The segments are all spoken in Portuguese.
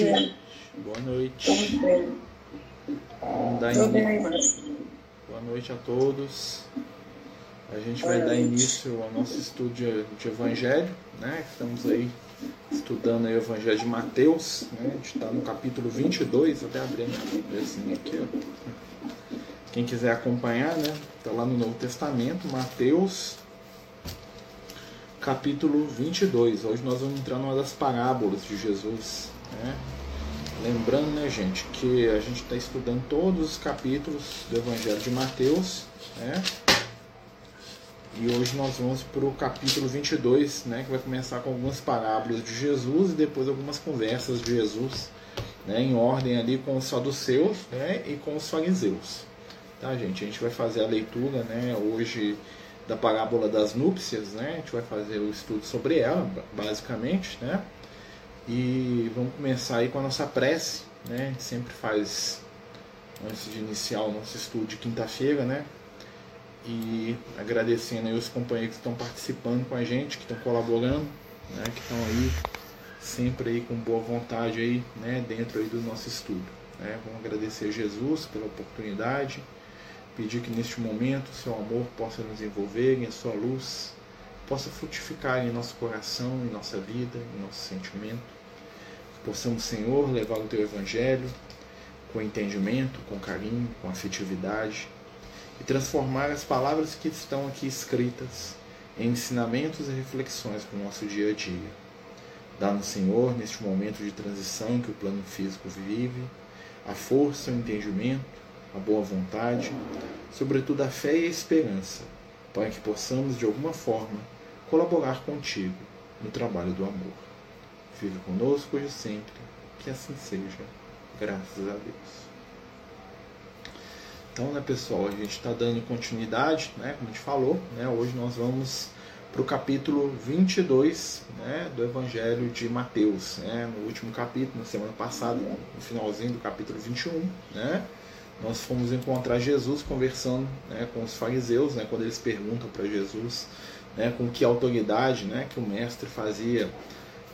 noite. Boa noite. Vamos dar início. Boa noite a todos. A gente vai dar início ao nosso estudo de, Evangelho, né? Estamos aí estudando aí o Evangelho de Mateus, né? A gente está no capítulo 22, até abrindo assim aqui, ó. Quem quiser acompanhar, né? Está lá no Novo Testamento, Mateus, capítulo 22. Hoje nós vamos entrar numa das parábolas de Jesus, né? Lembrando, né, gente, que a gente está estudando todos os capítulos do Evangelho de Mateus, né? E hoje nós vamos para o capítulo 22, né, que vai começar com algumas parábolas de Jesus e depois algumas conversas de Jesus, né, em ordem ali com os saduceus né, e com os fariseus. Tá, gente? A gente vai fazer a leitura né, hoje da parábola das núpcias, né? A gente vai fazer o estudo sobre ela, basicamente, né? E vamos começar aí com a nossa prece, né? A gente sempre faz antes de iniciar o nosso estudo de quinta-feira, né? E agradecendo aí os companheiros que estão participando com a gente, que estão colaborando, né? Que estão aí sempre aí com boa vontade aí, né? Dentro aí do nosso estudo, né? Vamos agradecer a Jesus pela oportunidade Pedir que neste momento o seu amor possa nos envolver e a sua luz possa frutificar em nosso coração, em nossa vida, em nosso sentimento. Que possamos, Senhor, levar o teu evangelho com entendimento, com carinho, com afetividade e transformar as palavras que estão aqui escritas em ensinamentos e reflexões para o nosso dia a dia. Dá-nos, Senhor, neste momento de transição que o plano físico vive, a força, o entendimento, a boa vontade, sobretudo a fé e a esperança, para que possamos, de alguma forma, colaborar contigo no trabalho do amor. Fica conosco hoje sempre, que assim seja, graças a Deus. Então, né, pessoal, a gente está dando continuidade, né, como a gente falou, né, hoje nós vamos para o capítulo 22 né, do Evangelho de Mateus. Né, no último capítulo, na semana passada, no finalzinho do capítulo 21, né, nós fomos encontrar Jesus conversando né, com os fariseus, né, quando eles perguntam para Jesus né, com que autoridade né, que o mestre fazia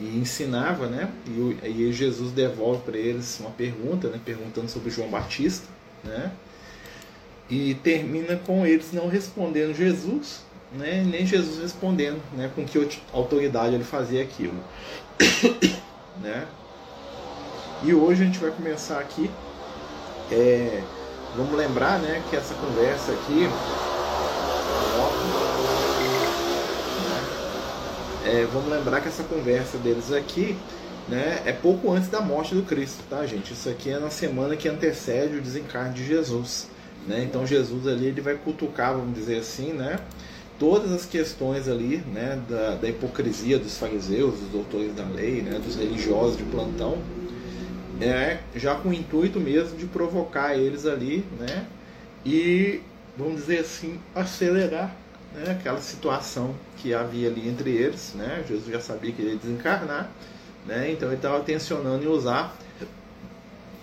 e ensinava, né, e, e Jesus devolve para eles uma pergunta, né, perguntando sobre João Batista, né, e termina com eles não respondendo Jesus, né, nem Jesus respondendo né, com que autoridade ele fazia aquilo. né. E hoje a gente vai começar aqui é, vamos lembrar né, que essa conversa aqui. É, vamos lembrar que essa conversa deles aqui né, é pouco antes da morte do Cristo, tá, gente? Isso aqui é na semana que antecede o desencarne de Jesus. Né? Então Jesus ali ele vai cutucar, vamos dizer assim, né? Todas as questões ali, né, da, da hipocrisia dos fariseus, dos doutores da lei, né, dos religiosos de plantão, é, já com o intuito mesmo de provocar eles ali, né? E, vamos dizer assim, acelerar né, aquela situação que havia ali entre eles, né? Jesus já sabia que ele ia desencarnar, né? Então ele estava tensionando em usar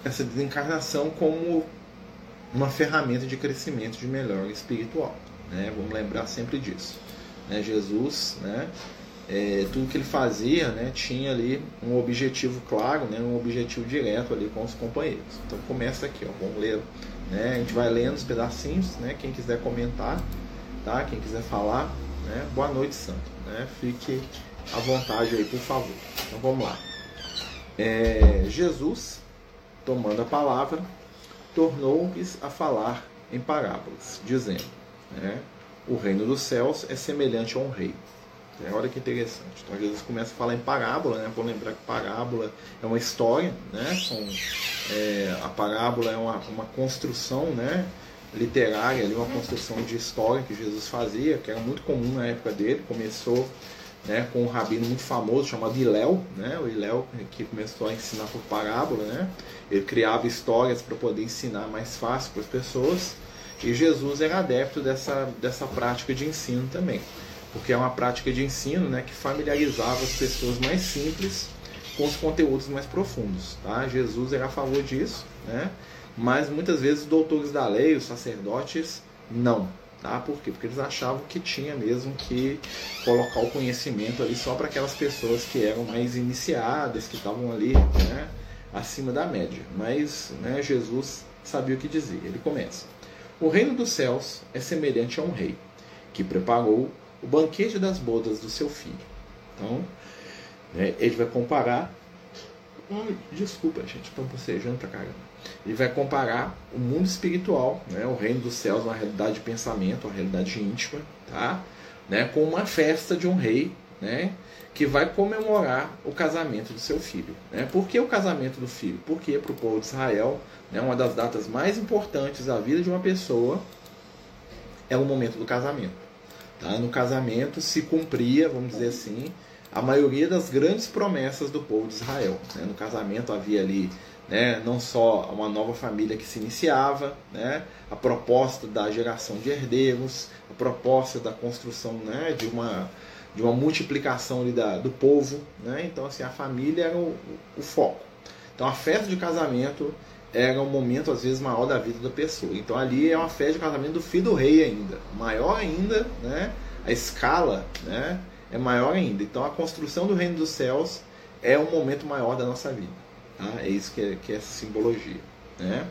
essa desencarnação como uma ferramenta de crescimento de melhor espiritual, né? Vamos lembrar sempre disso. Né? Jesus, né? é, tudo que ele fazia né, tinha ali um objetivo claro, né, um objetivo direto ali com os companheiros. Então começa aqui, ó, vamos ler. Né, a gente vai lendo os pedacinhos, né, quem quiser comentar, tá, quem quiser falar, né, boa noite, Santo. Né, fique à vontade aí, por favor. Então vamos lá. É, Jesus, tomando a palavra, tornou-lhes a falar em parábolas, dizendo: né, O reino dos céus é semelhante a um rei é, olha que interessante. Então, Jesus começa a falar em parábola, né? Vou lembrar que parábola é uma história, né? São, é, a parábola é uma, uma construção, né? Literária, ali, uma construção de história que Jesus fazia, que era muito comum na época dele. Começou né, com um rabino muito famoso chamado Iléu, né? O Iléu que começou a ensinar por parábola, né? Ele criava histórias para poder ensinar mais fácil para as pessoas. E Jesus era adepto dessa, dessa prática de ensino também porque é uma prática de ensino né, que familiarizava as pessoas mais simples com os conteúdos mais profundos. Tá? Jesus era a favor disso, né? Mas muitas vezes os doutores da lei, os sacerdotes, não. Tá? Por quê? Porque eles achavam que tinha mesmo que colocar o conhecimento ali só para aquelas pessoas que eram mais iniciadas, que estavam ali né, acima da média. Mas né, Jesus sabia o que dizer. Ele começa: O reino dos céus é semelhante a um rei que preparou o banquete das bodas do seu filho. Então, né, ele vai comparar. Desculpa, gente, estou bocejando pra caramba. Ele vai comparar o mundo espiritual, né, o reino dos céus, uma realidade de pensamento, uma realidade íntima, tá? Né, com uma festa de um rei, né, que vai comemorar o casamento do seu filho. Né? Por que o casamento do filho? Porque para o povo de Israel, né, uma das datas mais importantes da vida de uma pessoa é o momento do casamento. Tá? No casamento se cumpria, vamos dizer assim, a maioria das grandes promessas do povo de Israel. Né? No casamento havia ali né, não só uma nova família que se iniciava, né, a proposta da geração de herdeiros, a proposta da construção né, de, uma, de uma multiplicação da, do povo. Né? Então, assim, a família era o, o foco. Então, a festa de casamento era um momento, às vezes, maior da vida da pessoa. Então, ali é uma festa de casamento do filho do rei ainda. Maior ainda, né? a escala né? é maior ainda. Então, a construção do reino dos céus é um momento maior da nossa vida. Tá? É isso que é, que é essa simbologia. Né?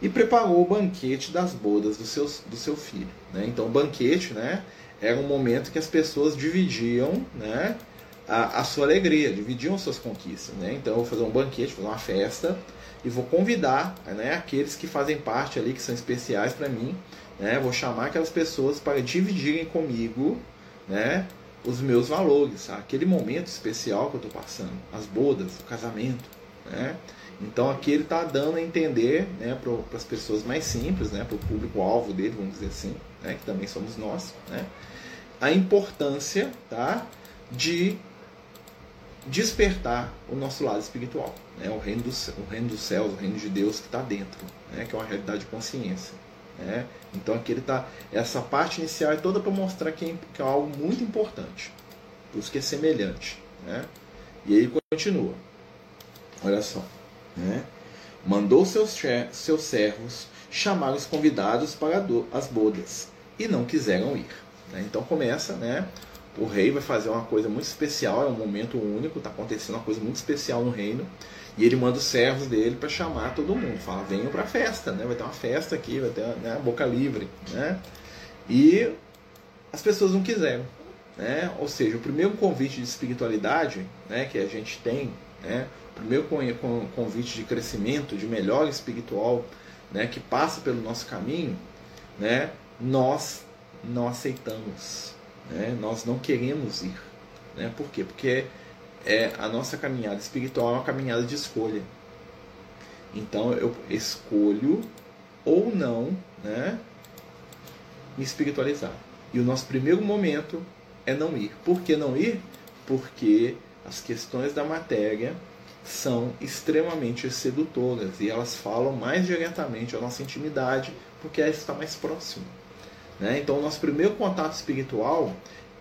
E preparou o banquete das bodas do seu, do seu filho. Né? Então, o banquete né, era um momento que as pessoas dividiam né, a, a sua alegria, dividiam suas conquistas. Né? Então, eu vou fazer um banquete, fazer uma festa e vou convidar né, aqueles que fazem parte ali, que são especiais para mim. Né? Vou chamar aquelas pessoas para dividirem comigo né, os meus valores, aquele momento especial que eu estou passando, as bodas, o casamento. Né? Então aqui ele está dando a entender né, para as pessoas mais simples, né, para o público-alvo dele, vamos dizer assim, né, que também somos nós, né, a importância tá, de despertar o nosso lado espiritual, né, o, reino dos, o reino dos céus, o reino de Deus que está dentro, né, que é uma realidade de consciência. Né? Então aqui ele está. Essa parte inicial é toda para mostrar que é, que é algo muito importante, por isso que é semelhante. Né? E aí continua. Olha só. Né? Mandou seus, seus servos chamar os convidados para as bodas e não quiseram ir. Né? Então começa, né? O rei vai fazer uma coisa muito especial, é um momento único, está acontecendo uma coisa muito especial no reino. E ele manda os servos dele para chamar todo mundo. Fala, venham para a festa, né? vai ter uma festa aqui, vai ter né, boca livre. Né? E as pessoas não quiseram. Né? Ou seja, o primeiro convite de espiritualidade né, que a gente tem, né, primeiro convite de crescimento, de melhor espiritual, né, que passa pelo nosso caminho, né, nós não aceitamos, né, nós não queremos ir. Né, por quê? Porque é, a nossa caminhada espiritual é uma caminhada de escolha. Então eu escolho ou não né, me espiritualizar. E o nosso primeiro momento é não ir. Por que não ir? Porque as questões da matéria são extremamente sedutoras e elas falam mais diretamente à nossa intimidade porque ela está mais próxima. Né? Então, o nosso primeiro contato espiritual,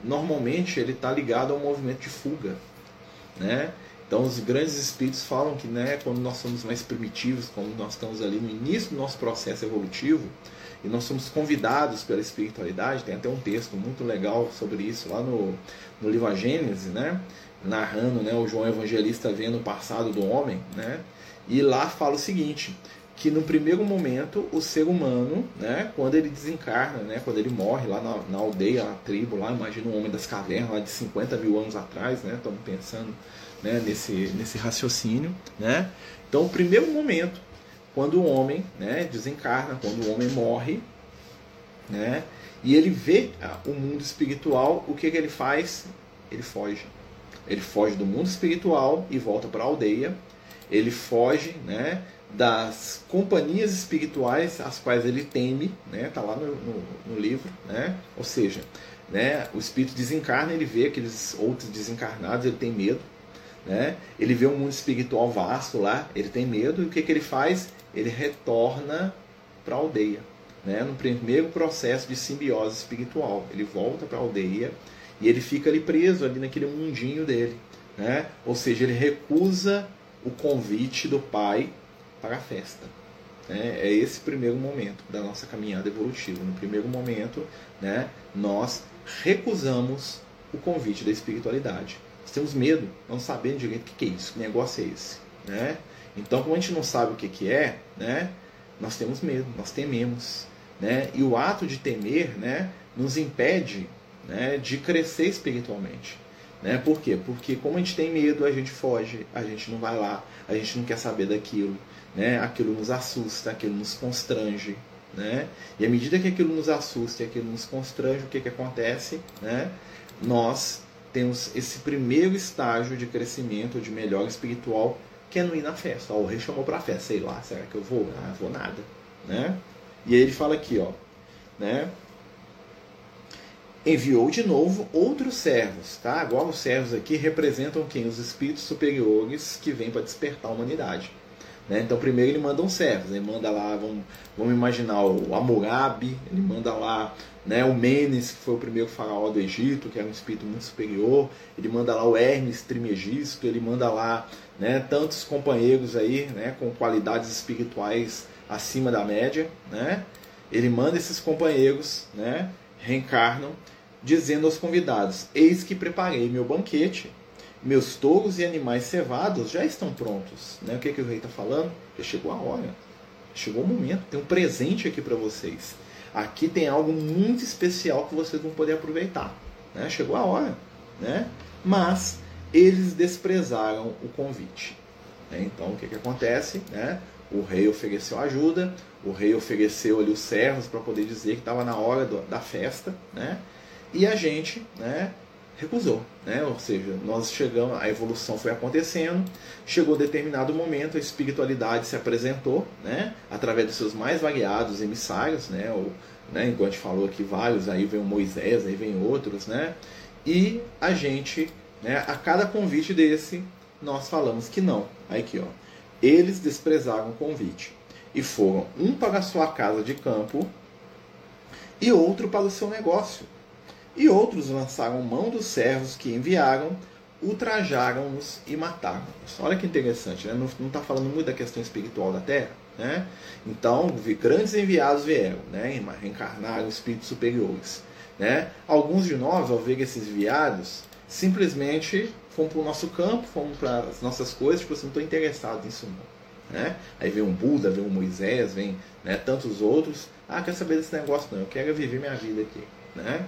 normalmente, ele está ligado ao movimento de fuga. Né? Então, os grandes espíritos falam que né, quando nós somos mais primitivos, quando nós estamos ali no início do nosso processo evolutivo, e nós somos convidados pela espiritualidade, tem até um texto muito legal sobre isso lá no, no livro A Gênese, né? Narrando né, o João Evangelista vendo o passado do homem, né, e lá fala o seguinte, que no primeiro momento o ser humano, né, quando ele desencarna, né, quando ele morre lá na, na aldeia, na tribo, lá, imagina um homem das cavernas lá de 50 mil anos atrás, né, estamos pensando né, nesse, nesse raciocínio, né, então o primeiro momento, quando o homem né, desencarna, quando o homem morre, né, e ele vê o mundo espiritual, o que, que ele faz? Ele foge. Ele foge do mundo espiritual e volta para a aldeia. Ele foge né, das companhias espirituais às quais ele teme, né, tá lá no, no, no livro, né? Ou seja, né, o espírito desencarna, ele vê aqueles outros desencarnados, ele tem medo, né? Ele vê um mundo espiritual vasto lá, ele tem medo e o que, que ele faz? Ele retorna para a aldeia, né? No primeiro processo de simbiose espiritual, ele volta para a aldeia e ele fica ali preso ali naquele mundinho dele. Né? Ou seja, ele recusa o convite do pai para a festa. Né? É esse primeiro momento da nossa caminhada evolutiva. No primeiro momento, né, nós recusamos o convite da espiritualidade. Nós temos medo, não sabendo direito o que é isso, que negócio é esse. né? Então, como a gente não sabe o que, que é, né? Nós temos medo, nós tememos, né? E o ato de temer, né? Nos impede, né? De crescer espiritualmente, né? Por quê? Porque como a gente tem medo, a gente foge, a gente não vai lá, a gente não quer saber daquilo, né? Aquilo nos assusta, aquilo nos constrange, né? E à medida que aquilo nos assusta e aquilo nos constrange, o que, que acontece? Né? Nós temos esse primeiro estágio de crescimento, de melhor espiritual, que é não ir na festa. Ó, o rei chamou para a festa, sei lá, será que eu vou? Ah, vou nada. Né? E aí ele fala aqui, ó, né? Enviou de novo outros servos, tá? Agora os servos aqui representam quem? Os espíritos superiores que vêm para despertar a humanidade. Né? Então, primeiro ele manda um servos, ele manda lá, vamos, vamos imaginar o Hammurabi, ele manda lá né, o Menes, que foi o primeiro faraó do Egito, que era um espírito muito superior, ele manda lá o Hermes Trimegisto, ele manda lá né, tantos companheiros aí, né, com qualidades espirituais acima da média, né? Ele manda esses companheiros, né, reencarnam, dizendo aos convidados: Eis que preparei meu banquete meus touros e animais cevados já estão prontos. Né? O que, que o rei está falando? Já chegou a hora. Chegou o momento. Tem um presente aqui para vocês. Aqui tem algo muito especial que vocês vão poder aproveitar. Né? Chegou a hora. Né? Mas eles desprezaram o convite. Né? Então o que, que acontece? Né? O rei ofereceu ajuda, o rei ofereceu ali os servos para poder dizer que estava na hora do, da festa, né? E a gente, né, recusou, né? Ou seja, nós chegamos, a evolução foi acontecendo, chegou determinado momento, a espiritualidade se apresentou, né? Através dos seus mais variados emissários, né? Ou, né? Igual a gente falou aqui vários, aí vem o Moisés, aí vem outros, né? E a gente, né? A cada convite desse, nós falamos que não. Aí aqui, ó. Eles desprezaram o convite e foram um para sua casa de campo e outro para o seu negócio e outros lançaram mão dos servos que enviaram, ultrajaram-nos e mataram-nos. Olha que interessante, né? não está falando muito da questão espiritual da Terra. Né? Então, grandes enviados vieram, né? reencarnaram espíritos superiores. Né? Alguns de nós, ao ver esses enviados, simplesmente fomos para o nosso campo, fomos para as nossas coisas, tipo assim, não estou interessado nisso não. Né? Aí vem um Buda, vem um Moisés, vem né, tantos outros. Ah, quer saber desse negócio não, eu quero viver minha vida aqui. Né?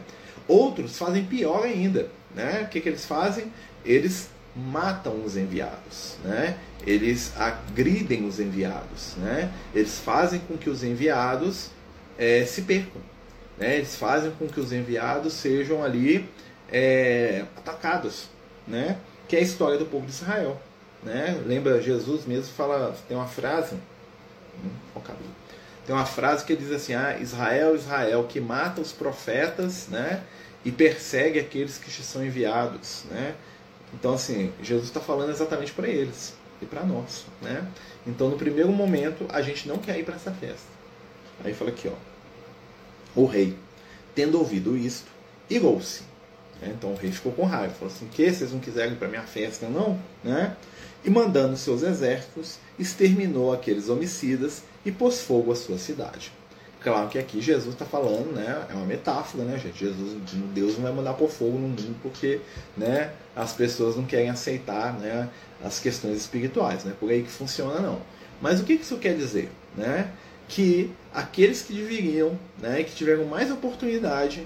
Outros fazem pior ainda. Né? O que, que eles fazem? Eles matam os enviados, né? eles agridem os enviados, né? eles fazem com que os enviados é, se percam, né? eles fazem com que os enviados sejam ali é, atacados, né? que é a história do povo de Israel. Né? Lembra, Jesus mesmo fala, tem uma frase, hum, tem uma frase que diz assim: ah, Israel, Israel, que mata os profetas né, e persegue aqueles que te são enviados. Né? Então, assim, Jesus está falando exatamente para eles e para nós. Né? Então, no primeiro momento, a gente não quer ir para essa festa. Aí fala aqui: ó, o rei, tendo ouvido isto, irou-se. Né? Então o rei ficou com raiva, falou assim: que vocês não quiserem para minha festa, não? Né? E mandando seus exércitos, exterminou aqueles homicidas e pôs fogo à sua cidade. Claro que aqui Jesus está falando, né? É uma metáfora, né, gente? Jesus, Deus não vai mandar por fogo no mundo porque, né? As pessoas não querem aceitar, né? As questões espirituais, né? Por aí que funciona não. Mas o que isso quer dizer, né? Que aqueles que deveriam, né? Que tiveram mais oportunidade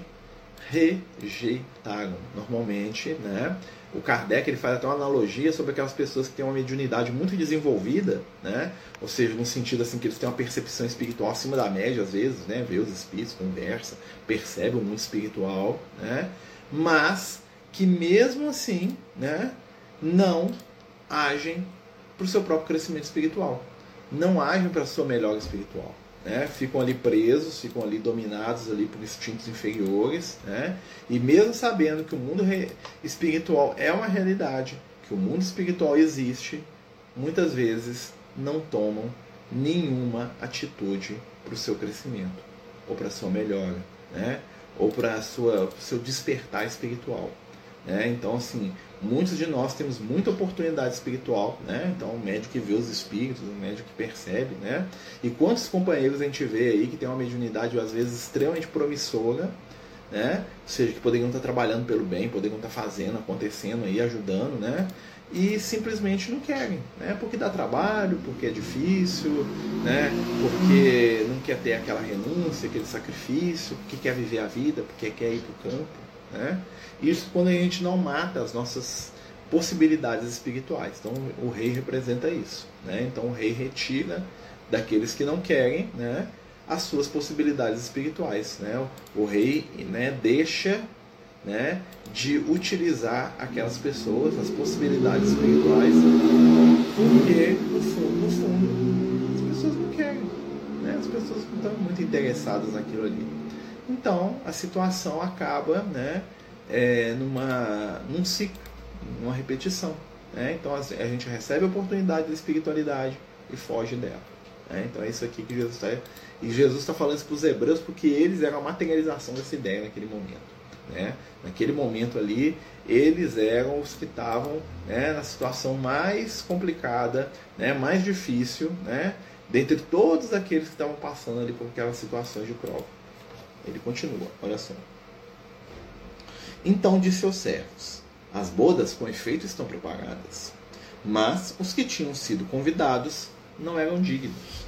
rejeitaram. Normalmente, né? O Kardec ele faz até uma analogia sobre aquelas pessoas que têm uma mediunidade muito desenvolvida, né? ou seja, no sentido assim que eles têm uma percepção espiritual acima da média às vezes, né? vê os espíritos, conversa, percebe o mundo espiritual, né? mas que mesmo assim né? não agem para o seu próprio crescimento espiritual, não agem para a sua melhor espiritual né, ficam ali presos, ficam ali dominados ali por instintos inferiores, né, e mesmo sabendo que o mundo espiritual é uma realidade, que o mundo espiritual existe, muitas vezes não tomam nenhuma atitude para o seu crescimento, ou para a sua melhora, né, ou para o seu despertar espiritual. Né? Então, assim, muitos de nós temos muita oportunidade espiritual, né? Então, o médico que vê os espíritos, o médico que percebe, né? E quantos companheiros a gente vê aí que tem uma mediunidade, às vezes, extremamente promissora, né? Ou seja, que poderiam estar trabalhando pelo bem, poderiam estar fazendo, acontecendo aí, ajudando, né? e simplesmente não querem, né? Porque dá trabalho, porque é difícil, né? Porque não quer ter aquela renúncia, aquele sacrifício, porque quer viver a vida, porque quer ir para o campo, né? Isso quando a gente não mata as nossas possibilidades espirituais. Então o rei representa isso, né? Então o rei retira daqueles que não querem, né? As suas possibilidades espirituais, né? O rei, né? Deixa né, de utilizar aquelas pessoas, as possibilidades espirituais, porque no fundo, no fundo, as pessoas não querem, né, as pessoas não estão muito interessadas naquilo ali. Então a situação acaba né, é, numa, num ciclo, numa repetição. Né? Então a gente recebe a oportunidade da espiritualidade e foge dela. Né? Então é isso aqui que Jesus está. E Jesus está falando isso para os hebreus porque eles eram a materialização dessa ideia naquele momento. Né? Naquele momento ali, eles eram os que estavam né, na situação mais complicada, né, mais difícil, né, dentre todos aqueles que estavam passando ali por aquelas situações de prova. Ele continua, olha só. Então disse aos servos: As bodas com efeito estão preparadas, mas os que tinham sido convidados não eram dignos.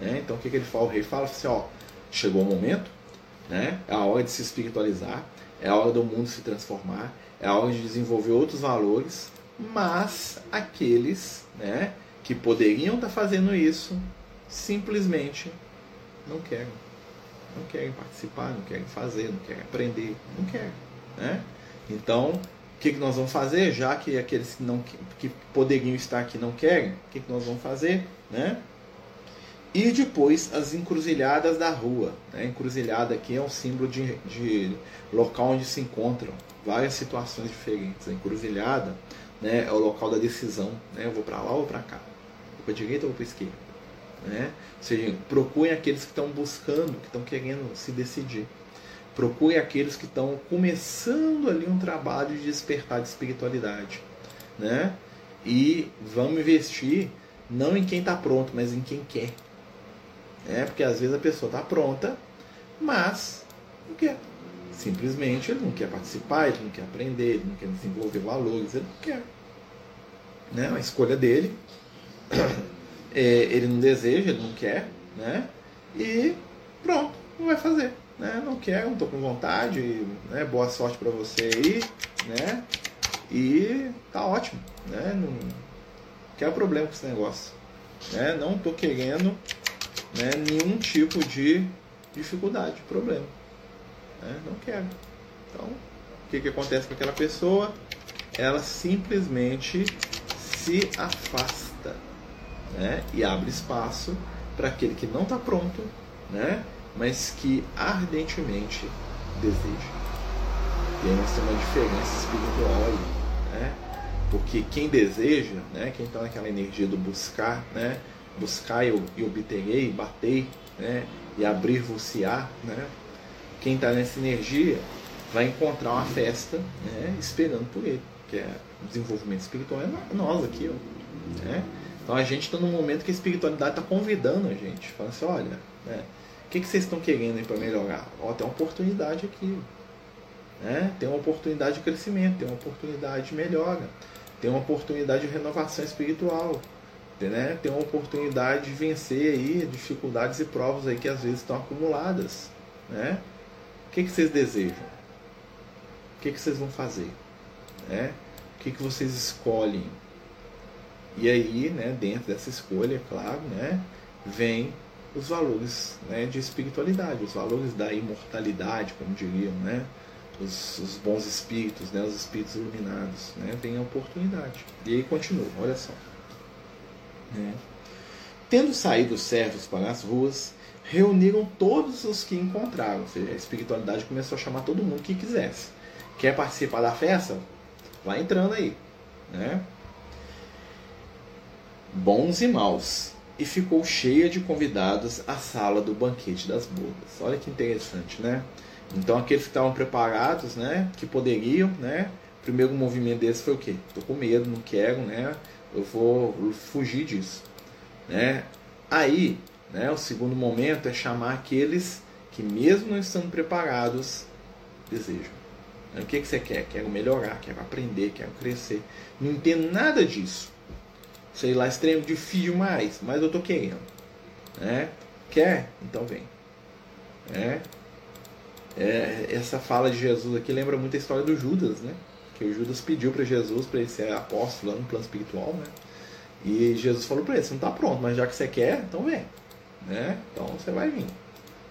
Né? Então o que, que ele fala? O rei fala assim: ó, chegou o momento, né? é a hora de se espiritualizar, é a hora do mundo se transformar, é a hora de desenvolver outros valores, mas aqueles né, que poderiam estar fazendo isso simplesmente não querem. Não querem participar, não querem fazer, não querem aprender, não querem. Né? Então, o que, que nós vamos fazer? Já que aqueles que, não, que poderiam estar aqui não querem, o que, que nós vamos fazer? Né? E depois as encruzilhadas da rua. Né? Encruzilhada aqui é um símbolo de, de local onde se encontram várias situações diferentes. A encruzilhada né, é o local da decisão. Né? Eu vou para lá ou para cá? Vou para direita ou para esquerda? Né? Ou seja, procurem aqueles que estão buscando, que estão querendo se decidir. Procure aqueles que estão começando ali um trabalho de despertar de espiritualidade. Né? E vamos investir não em quem está pronto, mas em quem quer. É, porque às vezes a pessoa está pronta, mas não quer. Simplesmente ele não quer participar, ele não quer aprender, ele não quer desenvolver valores, ele não quer. Né? A escolha dele, é, ele não deseja, ele não quer, né? e pronto, não vai fazer. Né? Não quer, não estou com vontade, né? boa sorte para você aí, né? E tá ótimo, né? Não quer problema com esse negócio. Né? Não estou querendo né, nenhum tipo de dificuldade, problema. Né? Não quero. Então, o que, que acontece com aquela pessoa? Ela simplesmente se afasta né? e abre espaço para aquele que não está pronto, né? mas que ardentemente deseja. E aí nós temos uma diferença espiritual aí, né? Porque quem deseja, né? quem está naquela energia do buscar, né? buscar e obterei, batei, né? e abrir-vos-á, né? quem está nessa energia vai encontrar uma festa né? esperando por ele, que é o desenvolvimento espiritual é nós aqui. Ó, né? Então a gente está num momento que a espiritualidade está convidando a gente, falando assim, olha, né? o que, que vocês estão querendo para melhorar? Ó, tem uma oportunidade aqui. Né? Tem uma oportunidade de crescimento, tem uma oportunidade de melhora, tem uma oportunidade de renovação espiritual né, ter uma oportunidade de vencer aí dificuldades e provas aí que às vezes estão acumuladas. Né? O que, que vocês desejam? O que, que vocês vão fazer? Né? O que, que vocês escolhem? E aí, né, dentro dessa escolha, claro, né, vem os valores né, de espiritualidade, os valores da imortalidade, como diriam, né, os, os bons espíritos, né, os espíritos iluminados, né, vem a oportunidade. E aí continua, olha só. Né? Tendo saído os servos para as ruas, reuniram todos os que encontraram. Ou seja, a espiritualidade começou a chamar todo mundo que quisesse. Quer participar da festa? Vai entrando aí. Né? Bons e maus. E ficou cheia de convidados a sala do banquete das bodas. Olha que interessante, né? Então aqueles que estavam preparados, né, que poderiam, né, o primeiro movimento deles foi o quê? Estou com medo, não quero, né? eu vou fugir disso. Né? Aí, né, o segundo momento é chamar aqueles que, mesmo não estando preparados, desejam. O que, que você quer? Quero melhorar, quero aprender, quero crescer. Não entendo nada disso. Sei lá, extremo difícil demais, mas eu tô querendo. Né? Quer? Então vem. É. é. essa fala de Jesus aqui lembra muito a história do Judas, né? Que o Judas pediu para Jesus para ele ser apóstolo lá no plano espiritual, né? E Jesus falou para ele: você não está pronto, mas já que você quer, então vem. Né? Então você vai vir.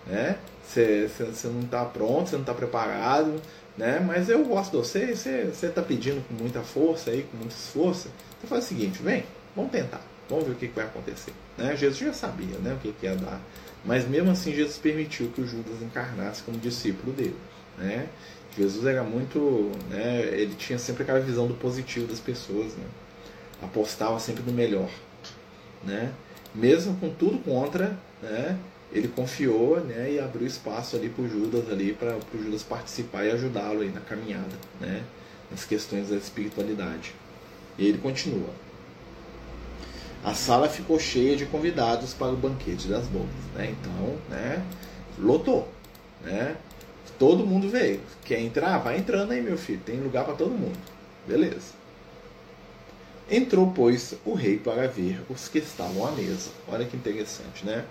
Né? Você, você, você não está pronto, você não está preparado, né? Mas eu gosto de você, você está pedindo com muita força aí, com muito esforço. Então faz o seguinte, vem, vamos tentar, vamos ver o que, que vai acontecer. Né? Jesus já sabia né, o que, que ia dar. Mas mesmo assim Jesus permitiu que o Judas encarnasse como discípulo dele. Né? Jesus era muito. Né, ele tinha sempre aquela visão do positivo das pessoas. Né? Apostava sempre no melhor. Né? Mesmo com tudo contra, né, ele confiou né, e abriu espaço ali para o Judas para o Judas participar e ajudá-lo na caminhada, né, nas questões da espiritualidade. E ele continua. A sala ficou cheia de convidados para o banquete das bodas, né? Então, né, lotou, né? Todo mundo veio. Quer entrar? Vai entrando aí, meu filho. Tem lugar para todo mundo. Beleza. Entrou, pois, o rei para ver os que estavam à mesa. Olha que interessante, né?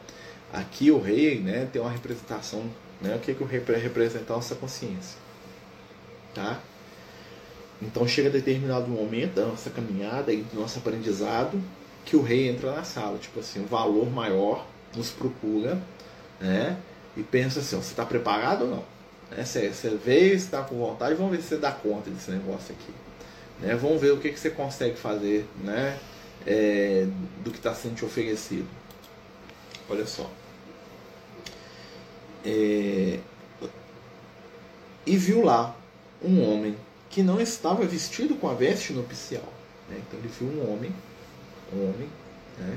Aqui o rei né, tem uma representação, né? O que, que o rei representa a nossa consciência. Tá? Então chega determinado momento da nossa caminhada do nosso aprendizado que o rei entra na sala. Tipo assim, um valor maior nos procura, né? E pensa assim, você está preparado ou não? Né? Você, veio, está com vontade, vamos ver se você dá conta desse negócio aqui. Né? Vamos ver o que, que você consegue fazer né? É, do que está sendo te oferecido. Olha só. É, e viu lá um homem que não estava vestido com a veste nupcial. Né? Então ele viu um homem, homem, né?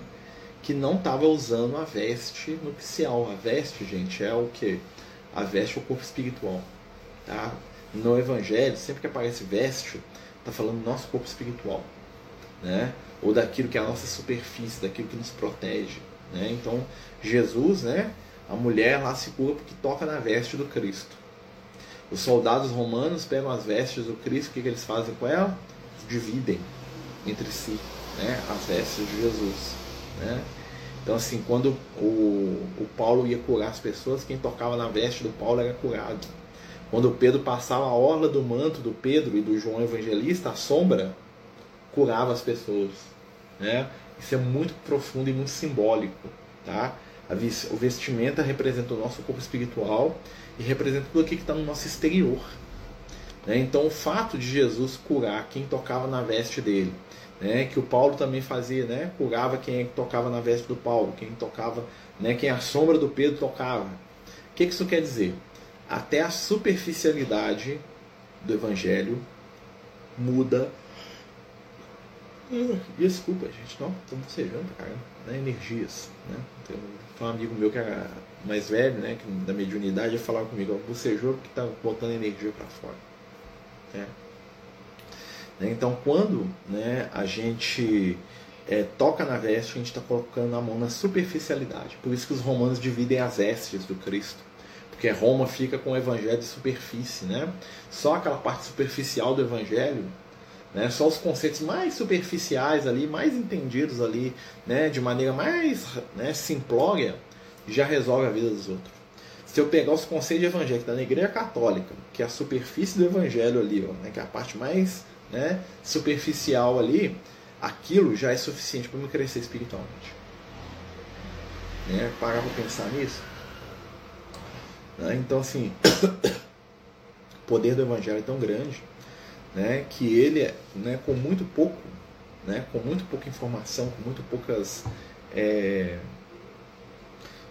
que não estava usando a veste nupcial. A veste, gente, é o que? A veste é o corpo espiritual. Tá? No Evangelho, sempre que aparece veste, está falando do nosso corpo espiritual. Né? Ou daquilo que é a nossa superfície, daquilo que nos protege. Né? Então, Jesus, né? A mulher lá se cura porque toca na veste do Cristo. Os soldados romanos pegam as vestes do Cristo, o que, que eles fazem com ela? Dividem entre si né, as vestes de Jesus. Né? Então, assim, quando o, o Paulo ia curar as pessoas, quem tocava na veste do Paulo era curado. Quando o Pedro passava a orla do manto do Pedro e do João Evangelista, a sombra curava as pessoas. Né? Isso é muito profundo e muito simbólico. Tá? o vestimenta representa o nosso corpo espiritual e representa tudo aquilo que está no nosso exterior. Né? Então, o fato de Jesus curar quem tocava na veste dele, né? que o Paulo também fazia, né? curava quem tocava na veste do Paulo, quem tocava, né? quem a sombra do Pedro tocava. O que isso quer dizer? Até a superficialidade do Evangelho muda. Desculpa, gente, não, estou bocejando pra caramba. Né? Energias. Né? Tem um amigo meu que era mais velho, né, da mediunidade, falar comigo, bocejou porque está botando energia para fora. Né? né? Então, quando né, a gente é, toca na veste, a gente está colocando a mão na superficialidade. Por isso que os romanos dividem as vestes do Cristo. Porque Roma fica com o evangelho de superfície, né? Só aquela parte superficial do evangelho, né? Só os conceitos mais superficiais ali, mais entendidos ali, né? De maneira mais né, simplória, já resolve a vida dos outros. Se eu pegar os conceitos de evangelho da igreja católica, que é a superfície do evangelho ali, ó, né? Que é a parte mais né, superficial ali, aquilo já é suficiente para me crescer espiritualmente. Né? Parar para pensar nisso. Né? Então, assim, o poder do Evangelho é tão grande né, que ele, né, com muito pouco, né, com muito pouca informação, com muito poucas. É,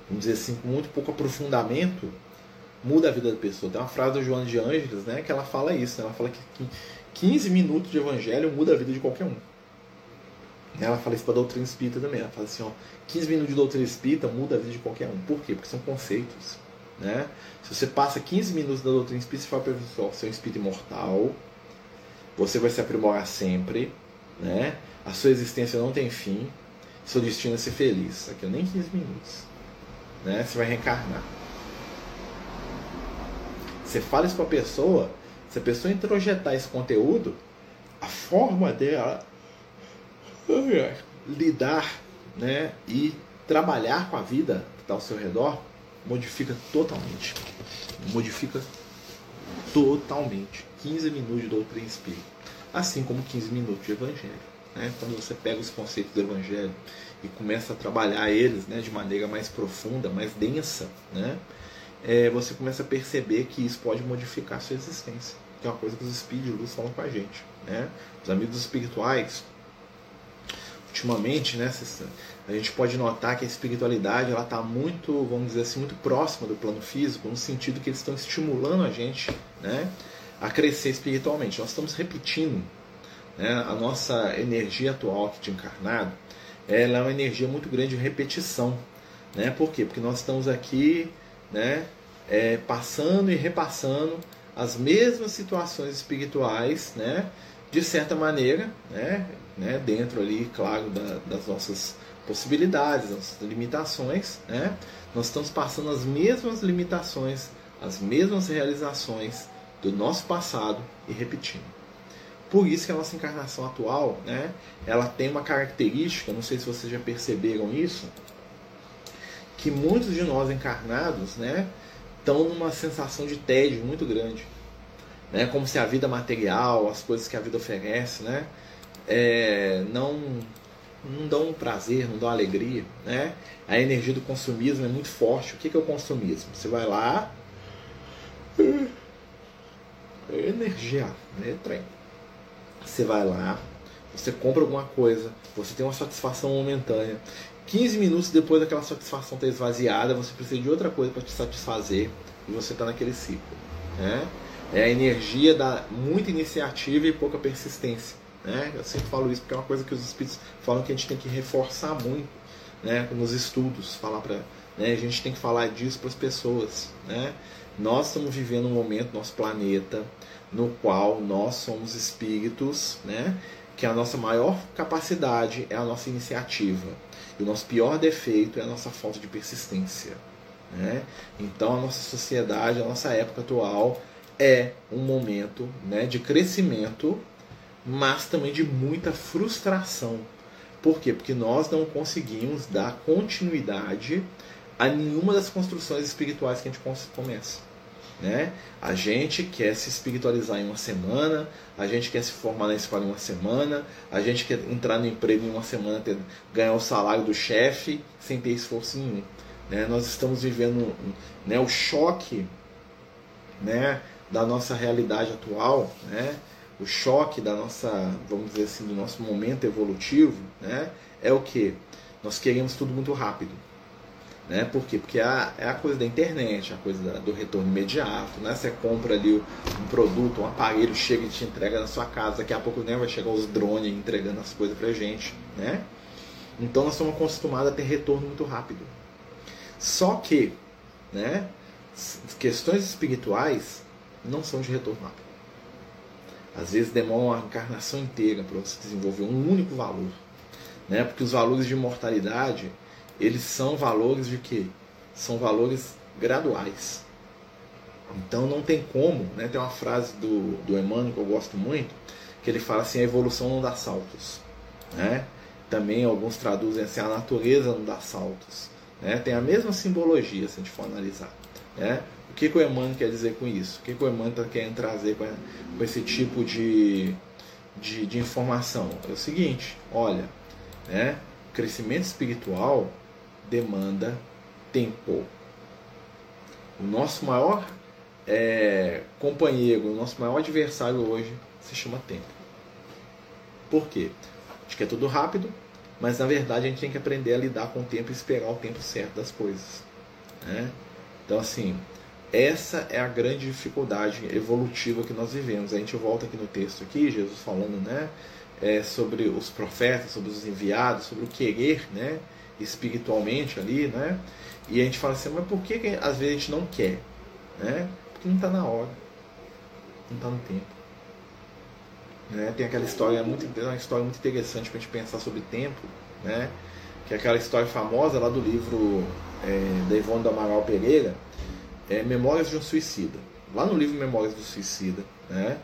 vamos dizer assim, com muito pouco aprofundamento, muda a vida da pessoa. Tem uma frase do João de Ângeles né, que ela fala isso. Né, ela fala que 15 minutos de evangelho muda a vida de qualquer um. Ela fala isso para a doutrina espírita também. Ela fala assim: ó, 15 minutos de doutrina espírita muda a vida de qualquer um. Por quê? Porque são conceitos. Né? Se você passa 15 minutos da doutrina espírita, você fala para a pessoa: você é um espírito imortal, você vai se aprimorar sempre, né? a sua existência não tem fim, seu destino é ser feliz. Aqui nem 15 minutos. Né? Você vai reencarnar. Você fala isso para a pessoa, Se a pessoa introjetar esse conteúdo, a forma dela lidar né, e trabalhar com a vida que está ao seu redor modifica totalmente. Modifica totalmente. 15 minutos de doutrina espírita. Assim como 15 minutos de evangelho. Né? Quando você pega os conceitos do evangelho e começa a trabalhar eles né, de maneira mais profunda, mais densa, né? É, você começa a perceber que isso pode modificar a sua existência. Que é uma coisa que os espíritos de luz falam com a gente. Né? Os amigos espirituais, ultimamente, né, a gente pode notar que a espiritualidade ela está muito, vamos dizer assim, muito próxima do plano físico, no sentido que eles estão estimulando a gente né, a crescer espiritualmente. Nós estamos repetindo né, a nossa energia atual aqui de encarnado, ela é uma energia muito grande de repetição. Né? Por quê? Porque nós estamos aqui né, é, passando e repassando as mesmas situações espirituais, né, de certa maneira, né, né, dentro ali, claro, da, das nossas possibilidades, das nossas limitações, né, nós estamos passando as mesmas limitações, as mesmas realizações do nosso passado e repetindo. Por isso que a nossa encarnação atual, né, ela tem uma característica, não sei se vocês já perceberam isso, que muitos de nós encarnados, né, estão numa sensação de tédio muito grande, né, como se a vida material, as coisas que a vida oferece, né, é, não não dão prazer, não dão alegria, né? A energia do consumismo é muito forte. O que é o consumismo? Você vai lá, energia, né? Trem. Você vai lá, você compra alguma coisa, você tem uma satisfação momentânea. 15 minutos depois daquela satisfação ter esvaziada, você precisa de outra coisa para te satisfazer e você está naquele ciclo. Né? É a energia da muita iniciativa e pouca persistência. Né? Eu sempre falo isso porque é uma coisa que os espíritos falam que a gente tem que reforçar muito né? nos estudos, falar para né? a gente tem que falar disso para as pessoas. Né? Nós estamos vivendo um momento, nosso planeta, no qual nós somos espíritos, né? que a nossa maior capacidade é a nossa iniciativa. E o nosso pior defeito é a nossa falta de persistência. Né? Então a nossa sociedade, a nossa época atual é um momento né, de crescimento, mas também de muita frustração. Por quê? Porque nós não conseguimos dar continuidade a nenhuma das construções espirituais que a gente começa. Né? A gente quer se espiritualizar em uma semana, a gente quer se formar na escola em uma semana, a gente quer entrar no emprego em uma semana, ter, ganhar o salário do chefe sem ter esforço nenhum. Né? Nós estamos vivendo né, o choque né, da nossa realidade atual, né? o choque da nossa, vamos dizer assim, do nosso momento evolutivo, né? é o que? Nós queremos tudo muito rápido. Né? Por quê? Porque é a, é a coisa da internet, a coisa da, do retorno imediato. Né? Você compra ali um produto, um aparelho, chega e te entrega na sua casa. Daqui a pouco né, vai chegar os drones entregando as coisas pra gente. Né? Então nós estamos acostumados a ter retorno muito rápido. Só que né, questões espirituais não são de retorno rápido. Às vezes demora uma encarnação inteira para você desenvolver um único valor. Né? Porque os valores de imortalidade eles são valores de quê? São valores graduais. Então não tem como, né? Tem uma frase do, do Emmanuel que eu gosto muito, que ele fala assim, a evolução não dá saltos. Né? Também alguns traduzem assim, a natureza não dá saltos. Né? Tem a mesma simbologia, se a gente for analisar. Né? O que, que o Emmanuel quer dizer com isso? O que, que o Emmanuel está querendo trazer com, com esse tipo de, de, de, informação? É o seguinte, olha, né? crescimento espiritual demanda tempo. O nosso maior é, companheiro, o nosso maior adversário hoje se chama tempo. Por quê? A gente quer tudo rápido, mas na verdade a gente tem que aprender a lidar com o tempo e esperar o tempo certo das coisas. Né? Então, assim, essa é a grande dificuldade evolutiva que nós vivemos. A gente volta aqui no texto aqui, Jesus falando, né, é, sobre os profetas, sobre os enviados, sobre o querer, né, espiritualmente ali, né? E a gente fala assim, mas por que, que às vezes a gente não quer? Né? Porque não está na hora, não está no tempo. Né? Tem aquela história muito, uma história muito interessante para a gente pensar sobre tempo, né? Que é aquela história famosa lá do livro é, da Ivone do Amaral Pereira, é Memórias de um Suicida. lá no livro Memórias do Suicida, né?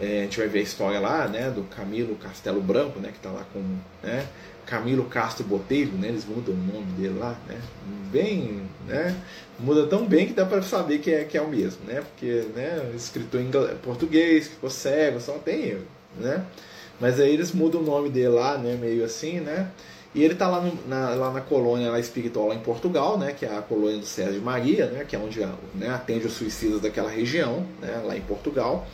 É, a gente vai ver a história lá, né, do Camilo Castelo Branco, né, que está lá com, né, Camilo Castro Botelho, né, eles mudam o nome dele lá, né, bem, né, muda tão bem que dá para saber que é, que é o mesmo, né, porque, né, escritor em português, ficou cego, só tem erro, né, mas aí eles mudam o nome dele lá, né, meio assim, né, e ele está lá, na, lá na colônia lá espiritual lá em Portugal, né, que é a colônia do Sérgio Maria, né, que é onde né, atende os suicidas daquela região, né, lá em Portugal.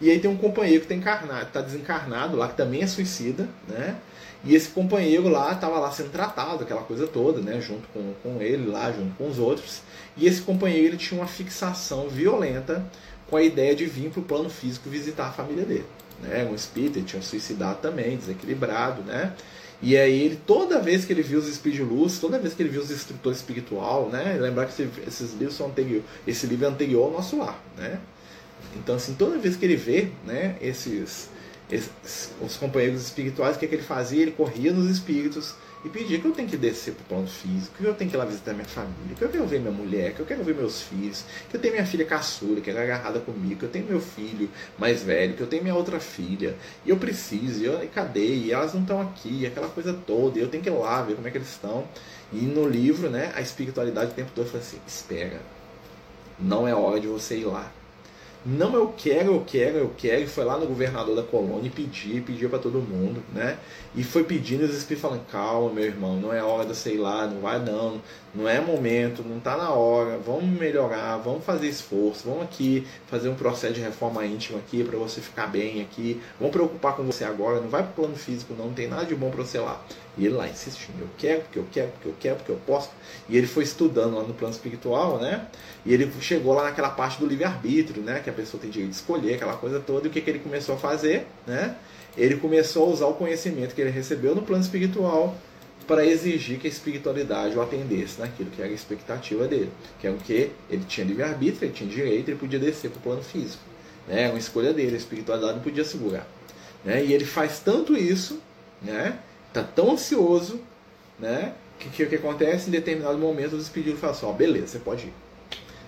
E aí tem um companheiro que está encarnado, tá desencarnado lá, que também é suicida, né? E esse companheiro lá estava lá sendo tratado, aquela coisa toda, né? Junto com, com ele lá, junto com os outros. E esse companheiro ele tinha uma fixação violenta com a ideia de vir para o plano físico visitar a família dele. Né? Um espírito, ele tinha suicidado também, desequilibrado, né? E aí ele, toda vez que ele viu os espíritos de luz, toda vez que ele viu os instrutores espiritual, né? Lembrar que esses livros são anterior, esse livro é anterior ao nosso lar, né? Então assim, toda vez que ele vê, né, esses os companheiros espirituais, o que, é que ele fazia? Ele corria nos espíritos e pedir que eu tenho que descer para o plano físico, que eu tenho que ir lá visitar minha família, que eu quero ver minha mulher, que eu quero ver meus filhos, que eu tenho minha filha caçula, que é agarrada comigo, que eu tenho meu filho mais velho, que eu tenho minha outra filha, e eu preciso, e, eu, e cadê? E elas não estão aqui, aquela coisa toda, e eu tenho que ir lá ver como é que eles estão. E no livro, né, a espiritualidade o tempo todo fala assim: espera, não é hora de você ir lá não, eu quero, eu quero, eu quero. E foi lá no governador da colônia e pedir, pediu para todo mundo, né? E foi pedindo, e os espíritos falando: calma, meu irmão, não é hora de sei lá, não vai não, não é momento, não está na hora, vamos melhorar, vamos fazer esforço, vamos aqui fazer um processo de reforma íntima aqui para você ficar bem aqui, vamos preocupar com você agora, não vai para o plano físico, não, não tem nada de bom para você lá. E ele lá insistindo, eu quero, porque eu quero, porque eu quero, porque eu posso. E ele foi estudando lá no plano espiritual, né? E ele chegou lá naquela parte do livre-arbítrio, né? Que a pessoa tem direito de escolher, aquela coisa toda. E o que, que ele começou a fazer, né? Ele começou a usar o conhecimento que ele recebeu no plano espiritual para exigir que a espiritualidade o atendesse naquilo que era a expectativa dele. Que é o que ele tinha livre-arbítrio, ele tinha direito, ele podia descer para o plano físico. Né? É uma escolha dele, a espiritualidade não podia segurar. Né? E ele faz tanto isso, né? Tá tão ansioso, né? Que, que o que acontece em determinado momento os espíritos falam assim, ó, beleza, você pode ir.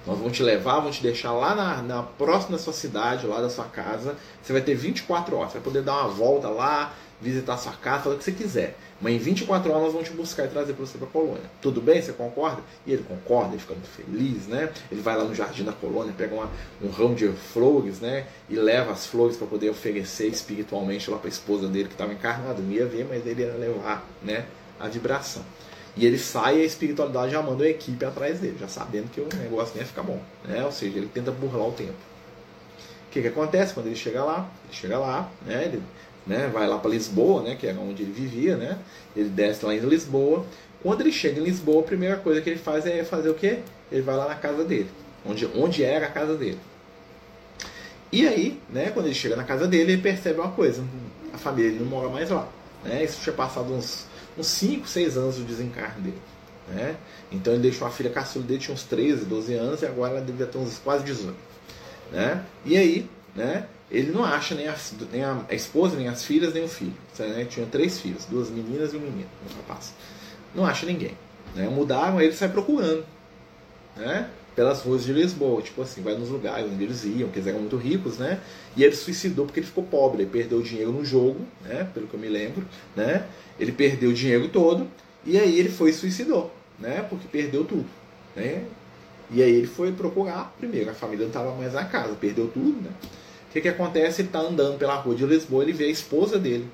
Nós vamos te levar, vamos te deixar lá na, na próxima da sua cidade, lá da sua casa. Você vai ter 24 horas, você vai poder dar uma volta lá, visitar sua casa, fazer o que você quiser. Mas em 24 horas vamos te buscar e trazer você para a colônia. Tudo bem? Você concorda? E ele concorda, ele fica muito feliz, né? Ele vai lá no jardim da colônia, pega uma, um ramo de flores, né? E leva as flores para poder oferecer espiritualmente lá para a esposa dele que estava encarnada. Não ia ver, mas ele ia levar, né? A vibração. E ele sai a espiritualidade já manda a equipe atrás dele, já sabendo que o negócio nem ia ficar bom. Né? Ou seja, ele tenta burlar o tempo. O que, que acontece quando ele chega lá? Ele chega lá, né? ele né, vai lá para Lisboa, né, que era onde ele vivia, né? ele desce lá em Lisboa. Quando ele chega em Lisboa, a primeira coisa que ele faz é fazer o quê? Ele vai lá na casa dele, onde, onde era a casa dele. E aí, né, quando ele chega na casa dele, ele percebe uma coisa: a família não mora mais lá. Né? Isso tinha passado uns uns 5, 6 anos do desencarne dele. Né? Então ele deixou a filha caçula dele, tinha uns 13, 12 anos, e agora ela devia ter uns quase 18. Né? E aí, né, ele não acha nem a, nem a, esposa, nem as filhas, nem o filho. Né? Tinha três filhos, duas meninas e um menino, um rapaz. Não acha ninguém. Né? Mudaram, aí ele sai procurando. Né? Pelas ruas de Lisboa, tipo assim, vai nos lugares onde eles iam, que eles eram muito ricos, né? E ele suicidou porque ele ficou pobre, ele perdeu dinheiro no jogo, né? Pelo que eu me lembro, né? Ele perdeu o dinheiro todo e aí ele foi e suicidou, né? Porque perdeu tudo, né? E aí ele foi procurar, primeiro, a família não estava mais na casa, perdeu tudo, né? O que, que acontece? Ele está andando pela rua de Lisboa, ele vê a esposa dele,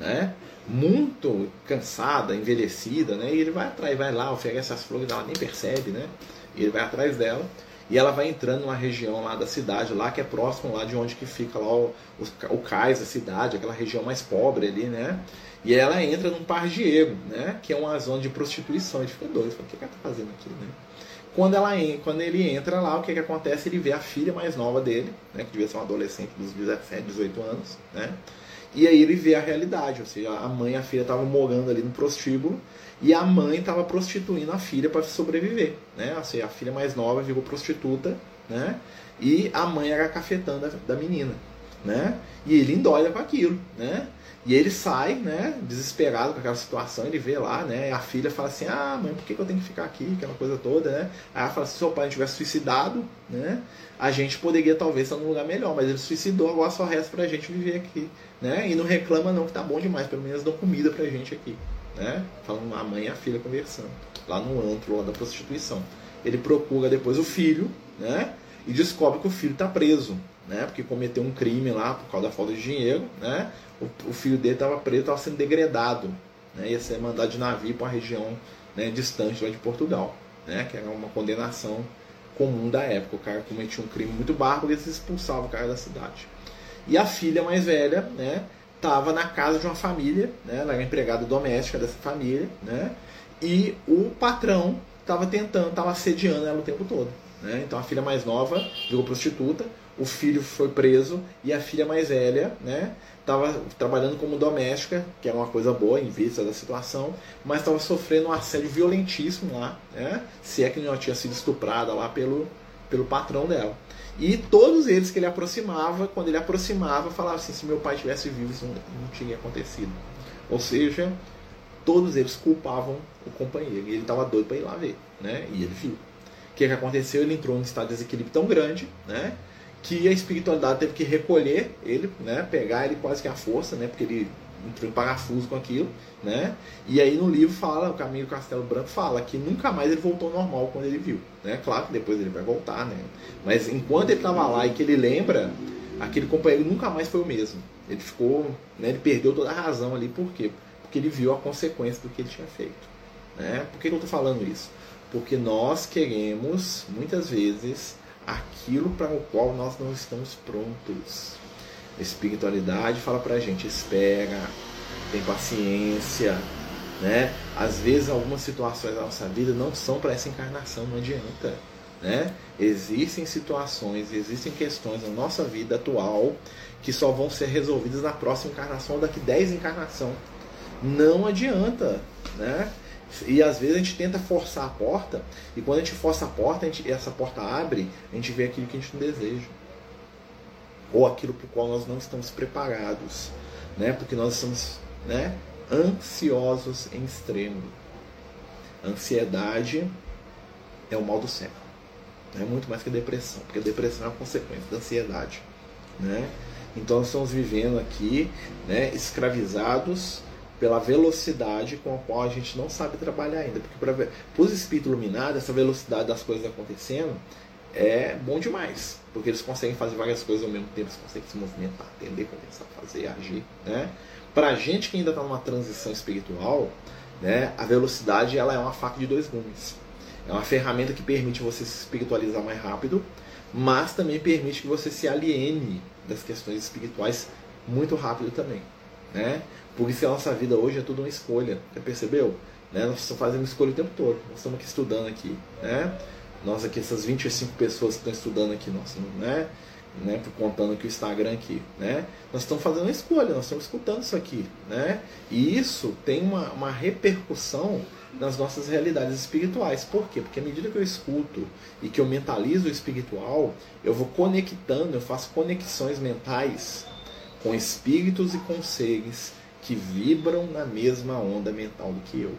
né? Muito cansada, envelhecida, né? E ele vai atrás, vai lá, oferece as flores, ela nem percebe, né? E ele vai atrás dela e ela vai entrando numa região lá da cidade, lá que é próximo lá de onde que fica lá o, o, o cais da cidade, aquela região mais pobre ali, né? E ela entra num pargieiro, né? Que é uma zona de prostituição. Ele fica doido, fala, o que ela tá fazendo aqui, né? Quando, ela, quando ele entra lá, o que, que acontece? Ele vê a filha mais nova dele, né? Que devia ser uma adolescente dos 17, 18 anos, né? E aí ele vê a realidade, ou seja, a mãe e a filha estavam morando ali no prostíbulo e a mãe estava prostituindo a filha para sobreviver, né? Ou seja, a filha mais nova virou prostituta, né? E a mãe era cafetando da menina. Né? E ele endoida com aquilo, né? E ele sai, né, desesperado com aquela situação, ele vê lá, né, a filha fala assim, ah, mãe, por que, eu tenho que ficar aqui, aquela coisa toda, né? Aí ela fala, se seu pai tivesse suicidado, né, a gente poderia talvez estar num lugar melhor, mas ele suicidou, agora só resta pra gente viver aqui, né? E não reclama não que tá bom demais, pelo menos dão comida pra gente aqui, né? Falando a mãe e a filha conversando, lá no antro, lá da prostituição. Ele procura depois o filho, né? E descobre que o filho está preso, né? Porque cometeu um crime lá por causa da falta de dinheiro, né? O, o filho dele estava preso, estava sendo degradado, né? Ia ser mandado de navio para uma região né, distante lá de Portugal, né? Que era uma condenação comum da época. O cara cometia um crime muito bárbaro e eles expulsavam o cara da cidade. E a filha mais velha, né? Estava na casa de uma família, né? Ela era empregada doméstica dessa família, né? E o patrão estava tentando, estava assediando ela o tempo todo. Né? Então a filha mais nova virou prostituta, o filho foi preso e a filha mais velha estava né, trabalhando como doméstica, que é uma coisa boa em vista da situação, mas estava sofrendo um assédio violentíssimo lá, né? se é que não tinha sido estuprada lá pelo, pelo patrão dela. E todos eles que ele aproximava, quando ele aproximava, falava assim: se meu pai tivesse vivo, isso não, não tinha acontecido. Ou seja, todos eles culpavam o companheiro. E ele estava doido para ir lá ver. Né? E ele viu. O que, que aconteceu? Ele entrou num estado de desequilíbrio tão grande né? Que a espiritualidade teve que recolher ele, né? pegar ele quase que à força, né? porque ele entrou em parafuso com aquilo. Né? E aí no livro fala, o Caminho do Castelo Branco fala que nunca mais ele voltou ao normal quando ele viu. Né? Claro que depois ele vai voltar, né? mas enquanto ele estava lá e que ele lembra, aquele companheiro nunca mais foi o mesmo. Ele ficou, né? ele perdeu toda a razão ali, por quê? Porque ele viu a consequência do que ele tinha feito. Né? Por que eu estou falando isso? Porque nós queremos, muitas vezes, aquilo para o qual nós não estamos prontos. A espiritualidade fala para a gente: espera, tem paciência. Né? Às vezes, algumas situações da nossa vida não são para essa encarnação, não adianta. Né? Existem situações, existem questões na nossa vida atual que só vão ser resolvidas na próxima encarnação ou daqui 10 encarnações. Não adianta. Né? E às vezes a gente tenta forçar a porta, e quando a gente força a porta, a gente, essa porta abre, a gente vê aquilo que a gente não deseja. Ou aquilo para o qual nós não estamos preparados. Né? Porque nós estamos né, ansiosos em extremo. Ansiedade é o mal do século. É muito mais que a depressão, porque a depressão é uma consequência da ansiedade. Né? Então nós estamos vivendo aqui né, escravizados pela velocidade com a qual a gente não sabe trabalhar ainda. Porque para os espíritos iluminados, essa velocidade das coisas acontecendo é bom demais. Porque eles conseguem fazer várias coisas ao mesmo tempo, eles conseguem se movimentar, atender, conversar, fazer, agir. Né? Para a gente que ainda está numa transição espiritual, né, a velocidade ela é uma faca de dois gumes. É uma ferramenta que permite você se espiritualizar mais rápido, mas também permite que você se aliene das questões espirituais muito rápido também. Né? Por isso que a nossa vida hoje é tudo uma escolha. Já percebeu? Né? Nós estamos fazendo escolha o tempo todo. Nós estamos aqui estudando aqui. Né? Nós aqui, essas 25 pessoas que estão estudando aqui, nós, né? Né, contando aqui o Instagram aqui, né? Nós estamos fazendo uma escolha, nós estamos escutando isso aqui, né? E isso tem uma, uma repercussão nas nossas realidades espirituais. Por quê? Porque à medida que eu escuto e que eu mentalizo o espiritual, eu vou conectando, eu faço conexões mentais com espíritos e com seres que vibram na mesma onda mental do que eu.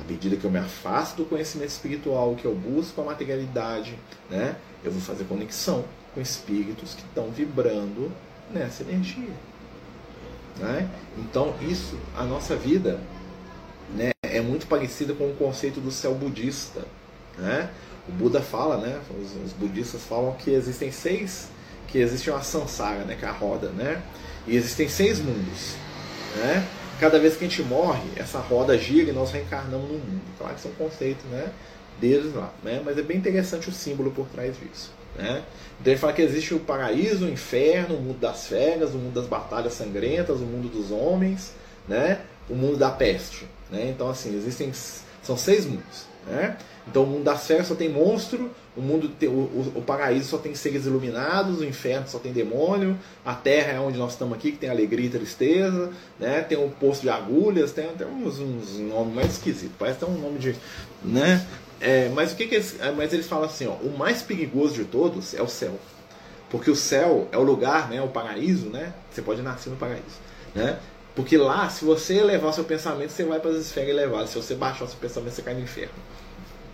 À medida que eu me afasto do conhecimento espiritual, que eu busco a materialidade, né, eu vou fazer conexão com espíritos que estão vibrando nessa energia. Né? Então, isso, a nossa vida né, é muito parecida com o conceito do céu budista. Né? O Buda fala, né, os, os budistas falam que existem seis, que existe uma samsara, né, que é a roda, né? e existem seis mundos. Né? Cada vez que a gente morre, essa roda gira e nós reencarnamos no mundo. Claro que isso é um conceito né, deles lá, né? mas é bem interessante o símbolo por trás disso. Né? Então ele fala que existe o paraíso, o inferno, o mundo das feras, o mundo das batalhas sangrentas, o mundo dos homens, né? o mundo da peste. Né? Então, assim, existem. São seis mundos. Né? Então o mundo das feras só tem monstro, o mundo tem, o, o, o, paraíso só tem seres iluminados, o inferno só tem demônio, a terra é onde nós estamos aqui, que tem alegria e tristeza, né? tem um poço de agulhas, tem até uns, uns nomes mais esquisitos, parece até um nome de. Né? É, mas o que, que eles, é, mas eles falam assim, ó, o mais perigoso de todos é o céu. Porque o céu é o lugar, né, o paraíso, né? Você pode nascer no paraíso, né? Porque lá, se você elevar o seu pensamento, você vai para as esferas elevadas. Se você baixar o seu pensamento, você cai no inferno.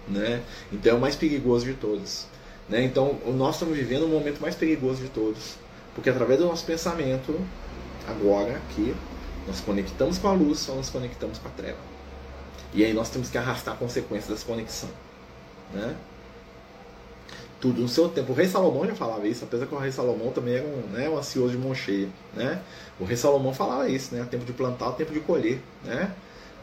Né? Então é o mais perigoso de todos. Né? Então nós estamos vivendo o momento mais perigoso de todos. Porque através do nosso pensamento, agora, aqui, nós conectamos com a luz ou nós conectamos com a treva. E aí nós temos que arrastar a consequência dessa conexão. Né? Tudo no seu tempo. O rei Salomão já falava isso, apesar que o rei Salomão também era um, né, um ansioso de mão cheia. Né? O rei Salomão falava isso, né? tempo de plantar, tempo de colher. Né?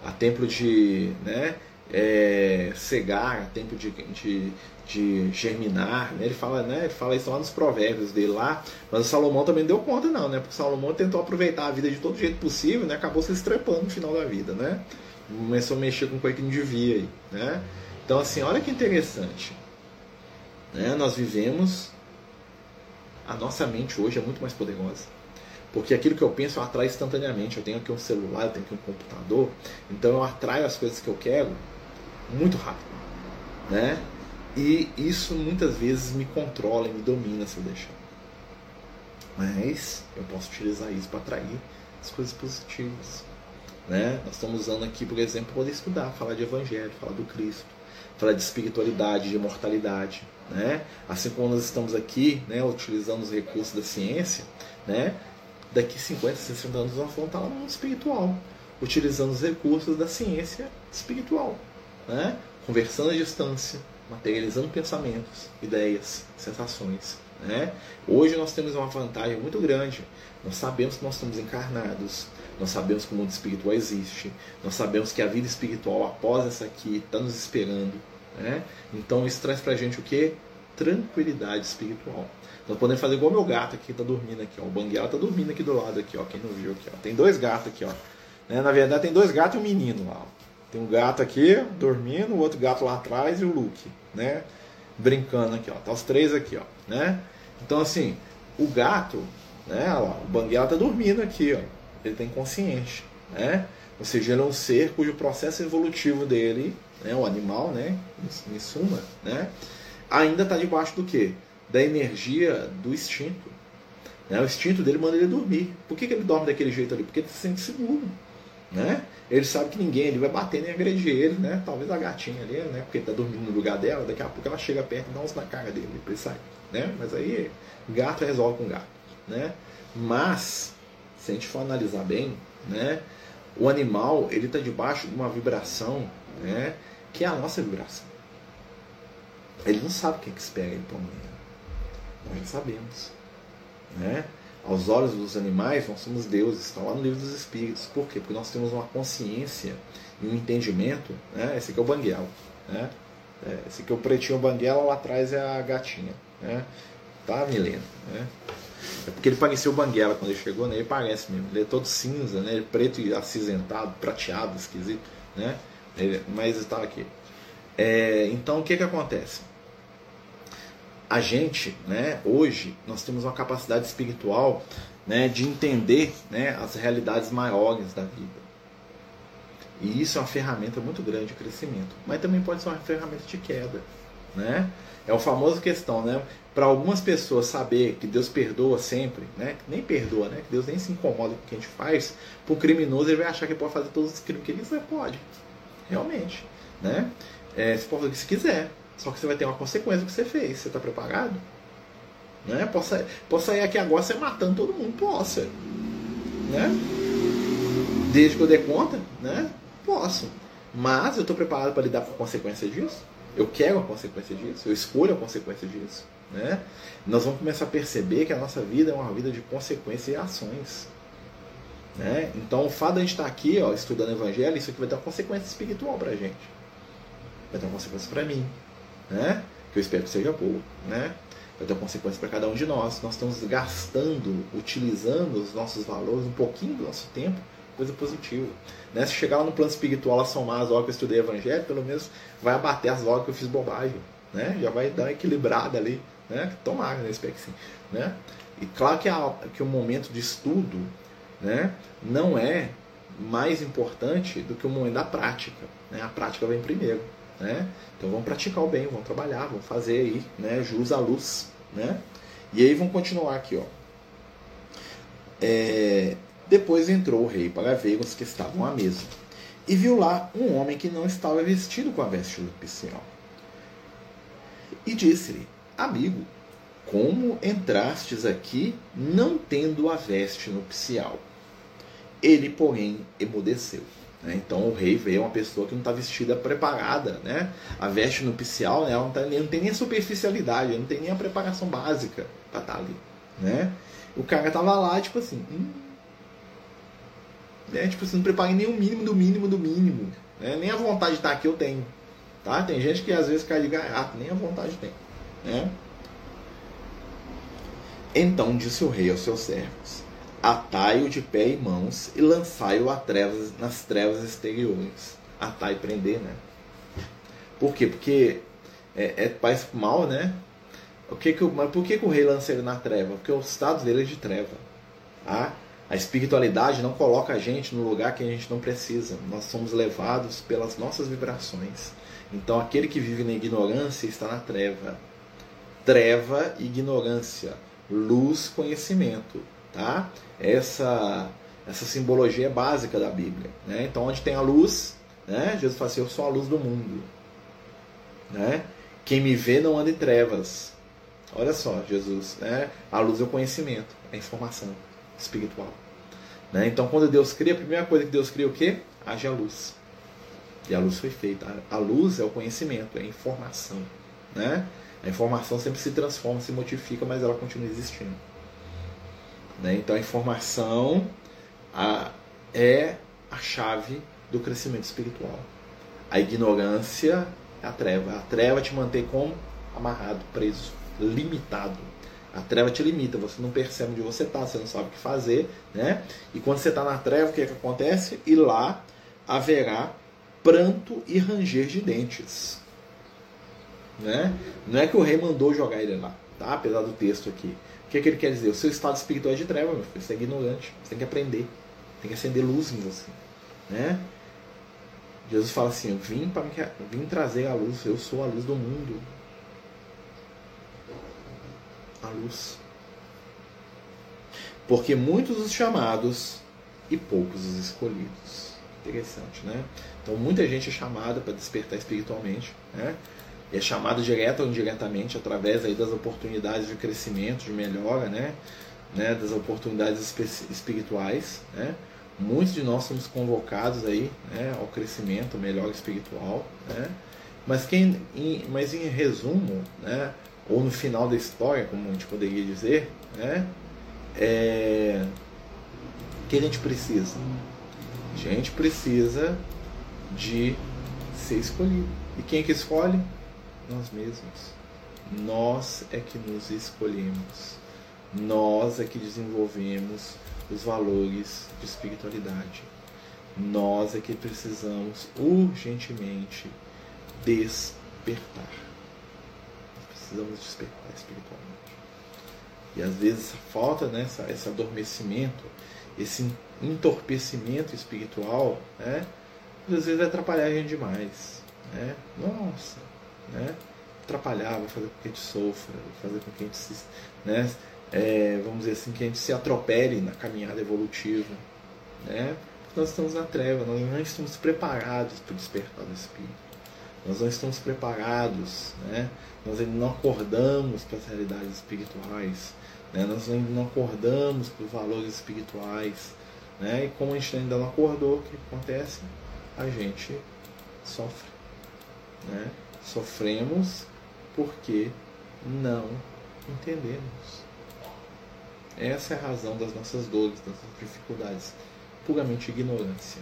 A tempo de né, é, cegar, tempo de, de, de germinar. Né? Ele, fala, né, ele fala isso lá nos provérbios dele lá. Mas o Salomão também deu conta, não, né? Porque o Salomão tentou aproveitar a vida de todo jeito possível, né? acabou se estrepando no final da vida. Né? Começou a mexer com coisa que não devia. Aí, né? Então, assim, olha que interessante. Né? Nós vivemos. A nossa mente hoje é muito mais poderosa. Porque aquilo que eu penso eu instantaneamente. Eu tenho aqui um celular, eu tenho aqui um computador. Então eu atraio as coisas que eu quero muito rápido. Né? E isso muitas vezes me controla e me domina se eu deixar. Mas eu posso utilizar isso para atrair as coisas positivas. Né? Nós estamos usando aqui, por exemplo, poder estudar, falar de evangelho, falar do Cristo, falar de espiritualidade, de imortalidade. Né? Assim como nós estamos aqui, né, utilizando os recursos da ciência, né? daqui 50, 60 anos nós vamos estar lá no mundo espiritual, utilizando os recursos da ciência espiritual, né? conversando à distância, materializando pensamentos, ideias, sensações. Né? Hoje nós temos uma vantagem muito grande. Nós sabemos que nós estamos encarnados, nós sabemos que o mundo espiritual existe, nós sabemos que a vida espiritual após essa aqui está nos esperando. Né? Então isso traz para gente o que? Tranquilidade espiritual. Nós podemos fazer igual meu gato aqui está dormindo aqui, ó. O Banguela está dormindo aqui do lado aqui, ó. Quem não viu aqui, ó. Tem dois gatos aqui, ó. Né? Na verdade tem dois gatos e um menino lá. Ó. Tem um gato aqui dormindo, o outro gato lá atrás e o Luke, né? Brincando aqui, ó. Tá os três aqui, ó, né? Então assim, o gato, né? Lá, o Banguela está dormindo aqui, ó. Ele tem consciência, né? Ou seja, ele é um ser cujo processo evolutivo dele, né, o animal, né, em suma, né, ainda está debaixo do que? da energia do instinto. Né? O instinto dele manda ele dormir. Por que, que ele dorme daquele jeito ali? Porque ele se sente seguro. Né? Ele sabe que ninguém ele vai bater nem agredir ele, né? Talvez a gatinha ali, né? Porque ele tá dormindo no lugar dela, daqui a pouco ela chega perto e dá uns na cara dele ele sair, né? Mas aí gato resolve com gato, né? Mas se a gente for analisar bem, né? O animal ele está debaixo de uma vibração, né? Que é a nossa vibração. Ele não sabe o que, é que espera ele para amanhã. Nós sabemos. Né? Aos olhos dos animais, nós somos deuses, está lá no livro dos Espíritos. Por quê? Porque nós temos uma consciência e um entendimento. Né? Esse aqui é o banguela. Né? É, esse aqui é o pretinho banguela, lá atrás é a gatinha. Né? Tá, Milena? Né? É porque ele pareceu banguela quando ele chegou, né? Ele parece mesmo. Ele é todo cinza, né? Ele é preto e acinzentado, prateado, esquisito, né? Ele, mas está aqui. É, então o que que acontece? a gente, né, hoje, nós temos uma capacidade espiritual né, de entender né, as realidades maiores da vida. E isso é uma ferramenta muito grande de crescimento, mas também pode ser uma ferramenta de queda. Né? É o famoso questão, né? Para algumas pessoas saber que Deus perdoa sempre, né? Nem perdoa, né? Que Deus nem se incomoda com o que a gente faz. Para o criminoso ele vai achar que pode fazer todos os crimes que ele quiser, pode, realmente, né? É, você pode fazer o que você quiser, só que você vai ter uma consequência do que você fez. Você está preparado? Né? Posso, posso sair aqui agora você matando todo mundo? Posso. Né? Desde que eu dê conta, né? Posso. Mas eu estou preparado para lidar com a consequência disso? Eu quero a consequência disso? Eu escolho a consequência disso? Né? Nós vamos começar a perceber que a nossa vida é uma vida de consequências e ações. Né? Então, o fato de a gente estar aqui ó, estudando o Evangelho, isso aqui vai ter uma consequência espiritual para a gente. Vai ter uma consequência para mim né? que eu espero que seja boa, né? vai ter consequências para cada um de nós. Nós estamos gastando, utilizando os nossos valores, um pouquinho do nosso tempo, coisa positiva. Né? Se chegar lá no plano espiritual, a somar as horas que eu estudei evangelho, pelo menos vai abater as horas que eu fiz bobagem. Né? Já vai dar uma equilibrada ali. Né? Tomara, né? espero que sim. Né? E claro que, a, que o momento de estudo né, não é mais importante do que o momento da prática. Né? A prática vem primeiro. Né? Então vamos praticar o bem, vamos trabalhar, vamos fazer aí, né, jus à luz, né? E aí vamos continuar aqui, ó. É, depois entrou o rei para ver os que estavam à mesa, e viu lá um homem que não estava vestido com a veste nupcial. E disse-lhe: Amigo, como entrastes aqui não tendo a veste nupcial? Ele, porém, emudeceu. Né? Então o rei vê uma pessoa que não está vestida preparada. Né? A veste nupcial né, ela não, tá, não tem nem a superficialidade, não tem nem a preparação básica para estar tá ali. Né? O cara tava lá, tipo assim. Hum, né? Tipo assim, não preparei nem o mínimo do mínimo do mínimo. Né? Nem a vontade de estar aqui eu tenho. Tá? Tem gente que às vezes cai de gaiato, nem a vontade tem. Né? Então disse o rei aos seus servos: Atai-o de pé e mãos e lançai-o trevas, nas trevas exteriores. Atai prender, né? Por quê? Porque é, é parece mal, né? O que que, mas por que, que o rei lança ele na treva? Porque o estado dele é de treva. Tá? A espiritualidade não coloca a gente no lugar que a gente não precisa. Nós somos levados pelas nossas vibrações. Então aquele que vive na ignorância está na treva. Treva, ignorância. Luz, conhecimento. Tá? Essa, essa simbologia é básica da Bíblia. Né? Então onde tem a luz, né? Jesus fala assim, eu sou a luz do mundo. Né? Quem me vê não anda em trevas. Olha só, Jesus, né? A luz é o conhecimento, é a informação espiritual. Né? Então, quando Deus cria, a primeira coisa que Deus cria é o quê? Haja luz. E a luz foi feita. A luz é o conhecimento, é a informação. Né? A informação sempre se transforma, se modifica, mas ela continua existindo. Né? Então, a informação a, é a chave do crescimento espiritual. A ignorância é a treva. A treva te mantém como? Amarrado, preso limitado. A treva te limita, você não percebe onde você está, você não sabe o que fazer, né? E quando você está na treva, o que, é que acontece? E lá haverá pranto e ranger de dentes. Né? Não é que o rei mandou jogar ele lá, tá? apesar do texto aqui. O que, é que ele quer dizer? O seu estado espiritual é de treva, meu filho. Você é ignorante. Você tem que aprender. Tem que acender luz em você. Né? Jesus fala assim: vim, para vim trazer a luz. Eu sou a luz do mundo a luz. Porque muitos os chamados e poucos os escolhidos. Interessante, né? Então muita gente é chamada para despertar espiritualmente, né? é chamada direta ou indiretamente através aí das oportunidades de crescimento, de melhora, né? né? Das oportunidades espirituais, né? Muitos de nós somos convocados aí, né? Ao crescimento, melhora espiritual, né? Mas quem, em, mas em resumo, né? Ou no final da história, como a gente poderia dizer, né? É... O que a gente precisa? A gente precisa de ser escolhido. E quem é que escolhe? Nós mesmos. Nós é que nos escolhemos. Nós é que desenvolvemos os valores de espiritualidade. Nós é que precisamos urgentemente despertar precisamos despertar espiritualmente. E às vezes falta né, essa, esse adormecimento, esse entorpecimento espiritual, né, às vezes vai atrapalhar a gente demais. Né? Nossa, né? atrapalhar, vai fazer com que a gente sofra, vai fazer com que a gente se. Né, é, vamos dizer assim, que a gente se atropele na caminhada evolutiva. Né? Nós estamos na treva, nós não estamos preparados para despertar do espírito. Nós não estamos preparados, né? Nós ainda não acordamos para as realidades espirituais, né? nós ainda não acordamos para os valores espirituais. Né? E como a gente ainda não acordou, o que acontece? A gente sofre. Né? Sofremos porque não entendemos. Essa é a razão das nossas dores, das nossas dificuldades. Puramente ignorância.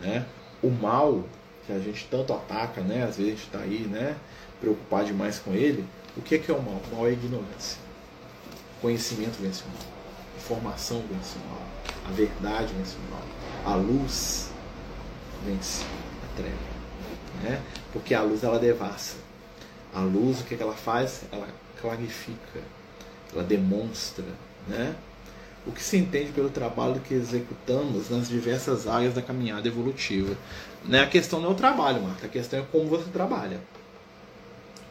Né? O mal que a gente tanto ataca, né? Às vezes está aí, né? Preocupado demais com ele. O que é, que é o mal? O mal é ignorância. Conhecimento vence o mal. Informação vence o mal. A verdade vence o mal. A luz vence a treva. Né? Porque a luz ela devassa. A luz, o que, é que ela faz? Ela clarifica, ela demonstra, né? o que se entende pelo trabalho que executamos nas diversas áreas da caminhada evolutiva. Né? A questão não é o trabalho, Marta, a questão é como você trabalha.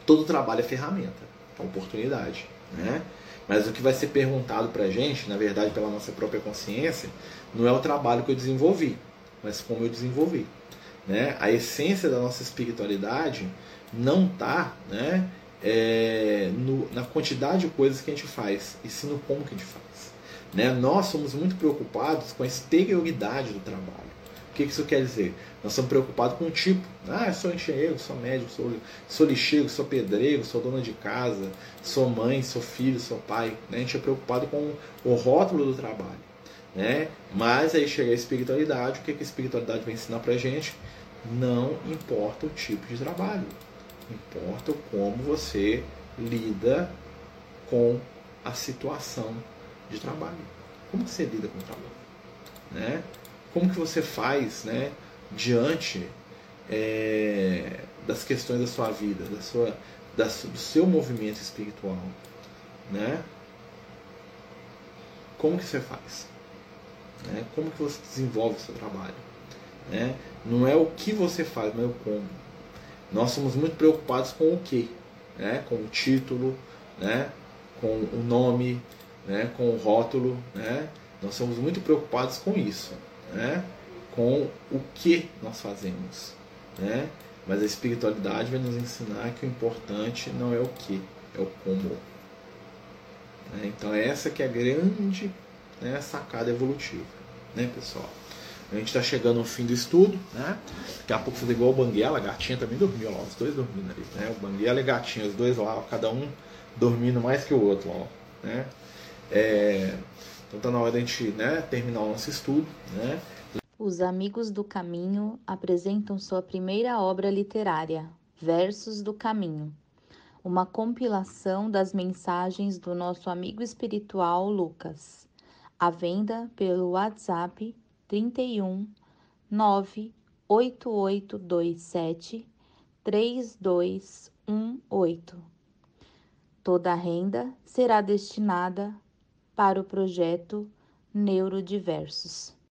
Todo trabalho é ferramenta, é oportunidade. Né? Mas o que vai ser perguntado para a gente, na verdade, pela nossa própria consciência, não é o trabalho que eu desenvolvi, mas como eu desenvolvi. Né? A essência da nossa espiritualidade não está né, é, no, na quantidade de coisas que a gente faz, e sim no como que a gente faz. Né? Nós somos muito preocupados com a exterioridade do trabalho. O que isso quer dizer? Nós estamos preocupados com o tipo. Ah, eu sou engenheiro, sou médico, sou, sou lixeiro, sou pedreiro, sou dona de casa, sou mãe, sou filho, sou pai. Né? A gente é preocupado com o rótulo do trabalho. Né? Mas aí chega a espiritualidade, o que a espiritualidade vai ensinar pra gente? Não importa o tipo de trabalho, importa como você lida com a situação de trabalho. Como você lida com o trabalho? Né? Como que você faz né, diante é, das questões da sua vida, da sua, da, do seu movimento espiritual? Né? Como que você faz? Né? Como que você desenvolve o seu trabalho? Né? Não é o que você faz, mas é o como. Nós somos muito preocupados com o que, né? com o título, né? com o nome, né? com o rótulo. Né? Nós somos muito preocupados com isso, né? com o que nós fazemos. Né? Mas a espiritualidade vai nos ensinar que o importante não é o que, é o como. Né? Então essa que é a grande né, sacada evolutiva, né, pessoal? A gente está chegando ao fim do estudo, né? Daqui a pouco você igual o Banguela, a gatinha também dormiu os dois dormindo ali, né? O Banguela e a gatinha, os dois lá, cada um dormindo mais que o outro, ó, né? É, então tá na hora da gente né, terminar o nosso estudo, né? Os Amigos do Caminho apresentam sua primeira obra literária, Versos do Caminho, uma compilação das mensagens do nosso amigo espiritual Lucas à venda pelo WhatsApp 31 98827 3218. Toda a renda será destinada para o projeto Neurodiversos.